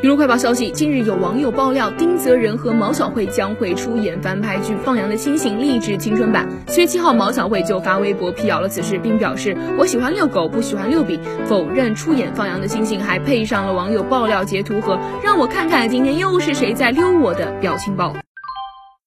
娱乐快报消息：近日有网友爆料，丁泽仁和毛晓慧将会出演翻拍剧《放羊的星星》励志青春版。七月七号，毛晓慧就发微博辟谣了此事，并表示：“我喜欢遛狗，不喜欢遛比。”否认出演《放羊的星星》，还配上了网友爆料截图和“让我看看今天又是谁在溜我”的表情包。